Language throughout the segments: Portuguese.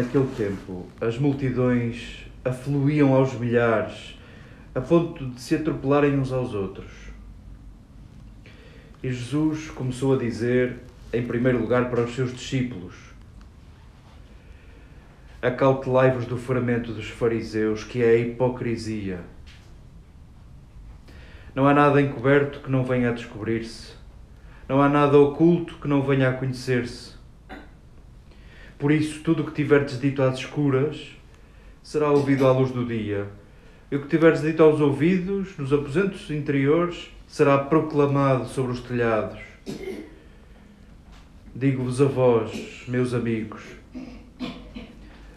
Naquele tempo, as multidões afluíam aos milhares, a ponto de se atropelarem uns aos outros. E Jesus começou a dizer, em primeiro lugar, para os seus discípulos: Acautelai-vos do fermento dos fariseus, que é a hipocrisia. Não há nada encoberto que não venha a descobrir-se. Não há nada oculto que não venha a conhecer-se. Por isso, tudo o que tiverdes dito às escuras será ouvido à luz do dia. E o que tiveres dito aos ouvidos, nos aposentos interiores, será proclamado sobre os telhados. Digo-vos a vós, meus amigos,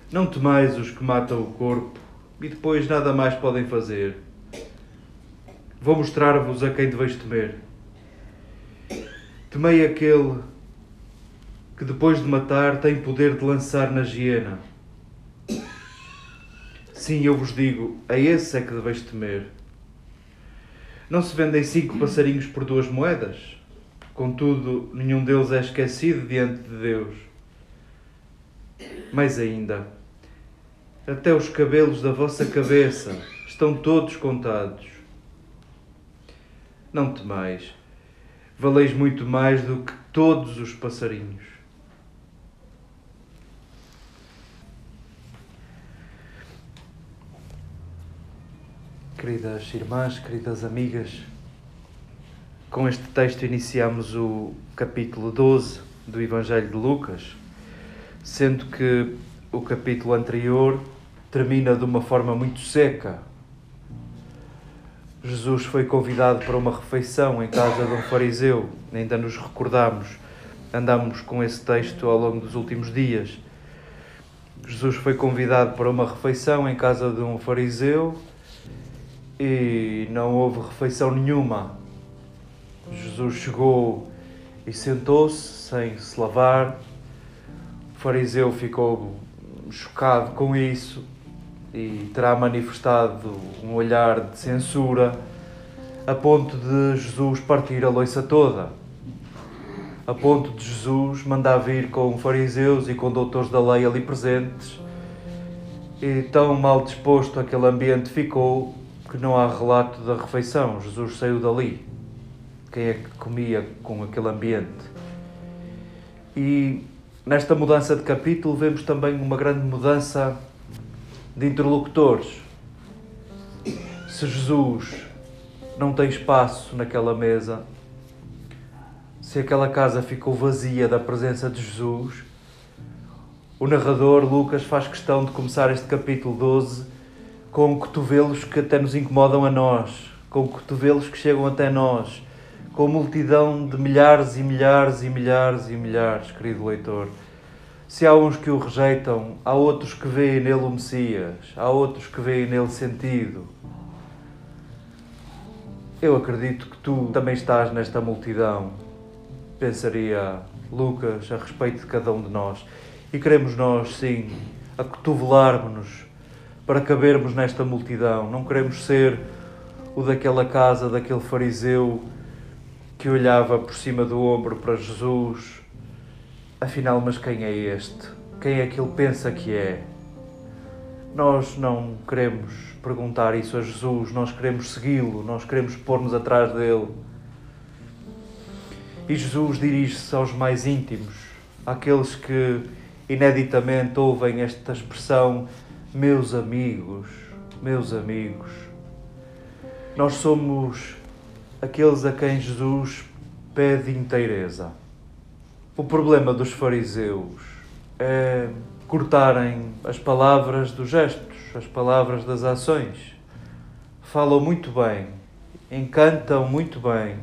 não temais os que matam o corpo e depois nada mais podem fazer. Vou mostrar-vos a quem deveis temer. Temei aquele que depois de matar tem poder de lançar na hiena. Sim, eu vos digo, a esse é que deveis temer. Não se vendem cinco passarinhos por duas moedas? Contudo, nenhum deles é esquecido diante de Deus. Mais ainda, até os cabelos da vossa cabeça estão todos contados. Não temais, valeis muito mais do que todos os passarinhos. Queridas irmãs, queridas amigas, com este texto iniciamos o capítulo 12 do Evangelho de Lucas, sendo que o capítulo anterior termina de uma forma muito seca. Jesus foi convidado para uma refeição em casa de um fariseu, ainda nos recordamos, andamos com esse texto ao longo dos últimos dias. Jesus foi convidado para uma refeição em casa de um fariseu e não houve refeição nenhuma. Jesus chegou e sentou-se sem se lavar. O fariseu ficou chocado com isso e terá manifestado um olhar de censura a ponto de Jesus partir a loiça toda. A ponto de Jesus mandar vir com fariseus e com doutores da lei ali presentes. E tão mal disposto aquele ambiente ficou que não há relato da refeição. Jesus saiu dali. Quem é que comia com aquele ambiente? E nesta mudança de capítulo vemos também uma grande mudança de interlocutores. Se Jesus não tem espaço naquela mesa, se aquela casa ficou vazia da presença de Jesus, o narrador Lucas faz questão de começar este capítulo 12 com cotovelos que até nos incomodam a nós, com cotovelos que chegam até nós, com multidão de milhares e milhares e milhares e milhares, querido leitor. Se há uns que o rejeitam, há outros que veem nele o Messias, há outros que veem nele sentido. Eu acredito que tu também estás nesta multidão, pensaria Lucas a respeito de cada um de nós. E queremos nós, sim, acotovelarmos-nos para cabermos nesta multidão. Não queremos ser o daquela casa, daquele fariseu que olhava por cima do ombro para Jesus. Afinal, mas quem é este? Quem é que ele pensa que é? Nós não queremos perguntar isso a Jesus, nós queremos segui-lo, nós queremos pôr-nos atrás dele. E Jesus dirige-se aos mais íntimos, àqueles que ineditamente ouvem esta expressão meus amigos, meus amigos. Nós somos aqueles a quem Jesus pede inteireza. O problema dos fariseus é cortarem as palavras dos gestos, as palavras das ações. Falam muito bem, encantam muito bem,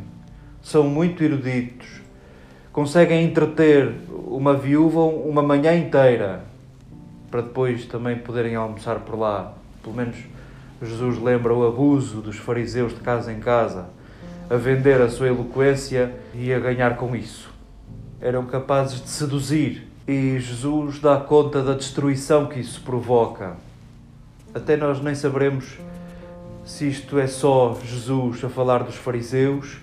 são muito eruditos, conseguem entreter uma viúva uma manhã inteira para depois também poderem almoçar por lá. Pelo menos Jesus lembra o abuso dos fariseus de casa em casa, a vender a sua eloquência e a ganhar com isso. Eram capazes de seduzir e Jesus dá conta da destruição que isso provoca. Até nós nem saberemos se isto é só Jesus a falar dos fariseus,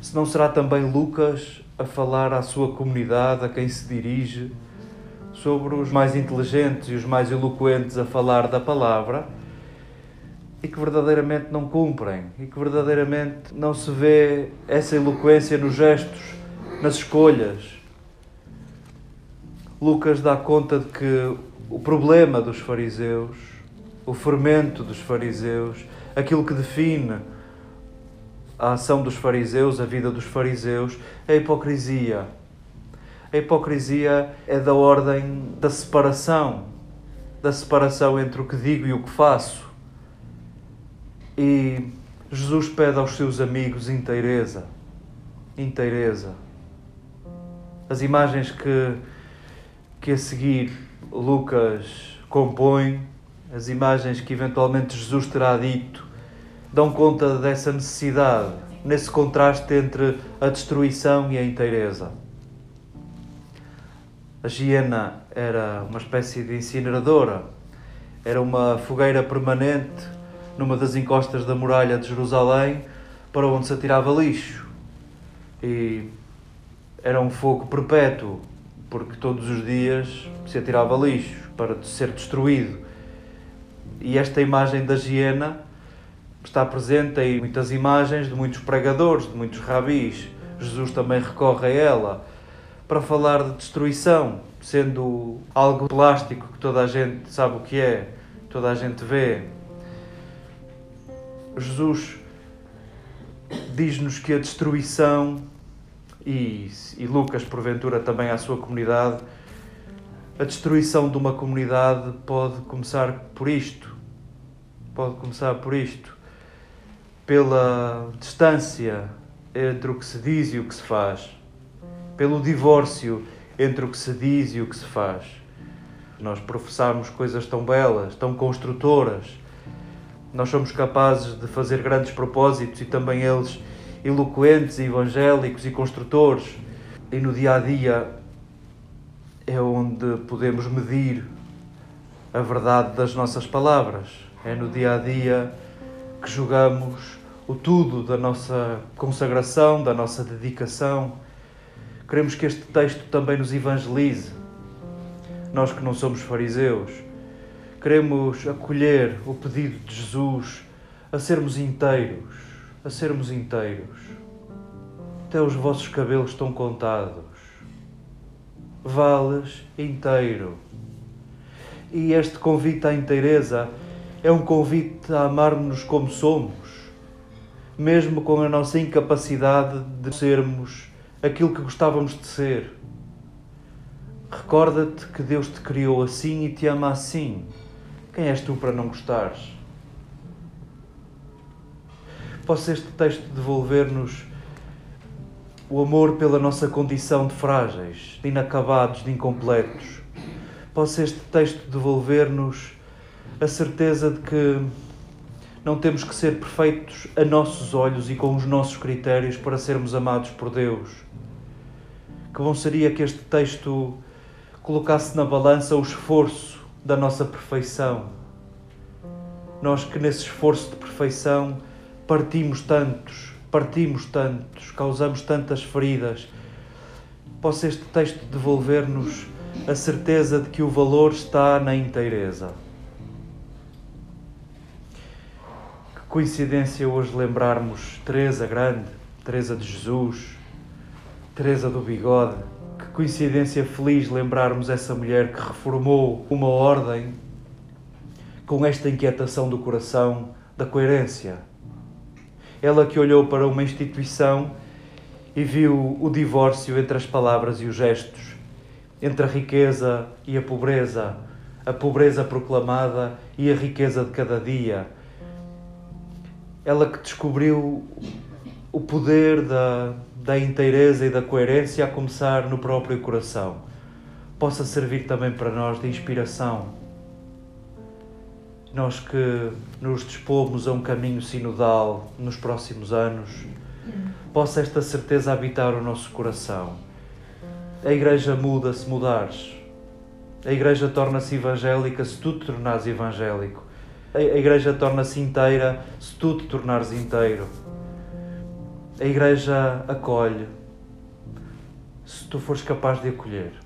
se não será também Lucas a falar à sua comunidade, a quem se dirige sobre os mais inteligentes e os mais eloquentes a falar da palavra e que verdadeiramente não cumprem e que verdadeiramente não se vê essa eloquência nos gestos, nas escolhas. Lucas dá conta de que o problema dos fariseus, o fermento dos fariseus, aquilo que define a ação dos fariseus, a vida dos fariseus, é a hipocrisia. A hipocrisia é da ordem da separação, da separação entre o que digo e o que faço. E Jesus pede aos seus amigos inteireza, inteireza. As imagens que, que a seguir Lucas compõe, as imagens que eventualmente Jesus terá dito, dão conta dessa necessidade, nesse contraste entre a destruição e a inteireza. A hiena era uma espécie de incineradora, era uma fogueira permanente numa das encostas da muralha de Jerusalém para onde se atirava lixo. E era um fogo perpétuo, porque todos os dias se atirava lixo para ser destruído. E esta imagem da hiena está presente em muitas imagens de muitos pregadores, de muitos rabis. Jesus também recorre a ela para falar de destruição, sendo algo plástico que toda a gente sabe o que é, toda a gente vê. Jesus diz-nos que a destruição, e, e Lucas, porventura, também à sua comunidade, a destruição de uma comunidade pode começar por isto. Pode começar por isto pela distância entre o que se diz e o que se faz, pelo divórcio entre o que se diz e o que se faz. Nós professamos coisas tão belas, tão construtoras. Nós somos capazes de fazer grandes propósitos e também eles eloquentes, evangélicos e construtores. E no dia a dia é onde podemos medir a verdade das nossas palavras. É no dia a dia que jogamos o tudo da nossa consagração, da nossa dedicação. Queremos que este texto também nos evangelize. Nós que não somos fariseus, queremos acolher o pedido de Jesus a sermos inteiros, a sermos inteiros. Até os vossos cabelos estão contados. Vales inteiro. E este convite à inteireza é um convite a amarmos-nos como somos, mesmo com a nossa incapacidade de sermos aquilo que gostávamos de ser. Recorda-te que Deus te criou assim e te ama assim. Quem és tu para não gostares? Possa este texto devolver-nos o amor pela nossa condição de frágeis, de inacabados, de incompletos. Possa este texto devolver-nos a certeza de que não temos que ser perfeitos a nossos olhos e com os nossos critérios para sermos amados por Deus. Que bom seria que este texto colocasse na balança o esforço da nossa perfeição. Nós que nesse esforço de perfeição partimos tantos, partimos tantos, causamos tantas feridas. Possa este texto devolver-nos a certeza de que o valor está na inteireza. Coincidência hoje lembrarmos Teresa Grande, Teresa de Jesus, Teresa do Bigode. Que coincidência feliz lembrarmos essa mulher que reformou uma ordem com esta inquietação do coração da coerência. Ela que olhou para uma instituição e viu o divórcio entre as palavras e os gestos, entre a riqueza e a pobreza, a pobreza proclamada e a riqueza de cada dia ela que descobriu o poder da, da inteireza e da coerência a começar no próprio coração, possa servir também para nós de inspiração. Nós que nos dispomos a um caminho sinodal nos próximos anos, possa esta certeza habitar o nosso coração. A Igreja muda se mudares. A Igreja torna-se evangélica se tu te tornares evangélico a igreja torna-se inteira se tu te tornares inteiro. A igreja acolhe se tu fores capaz de acolher.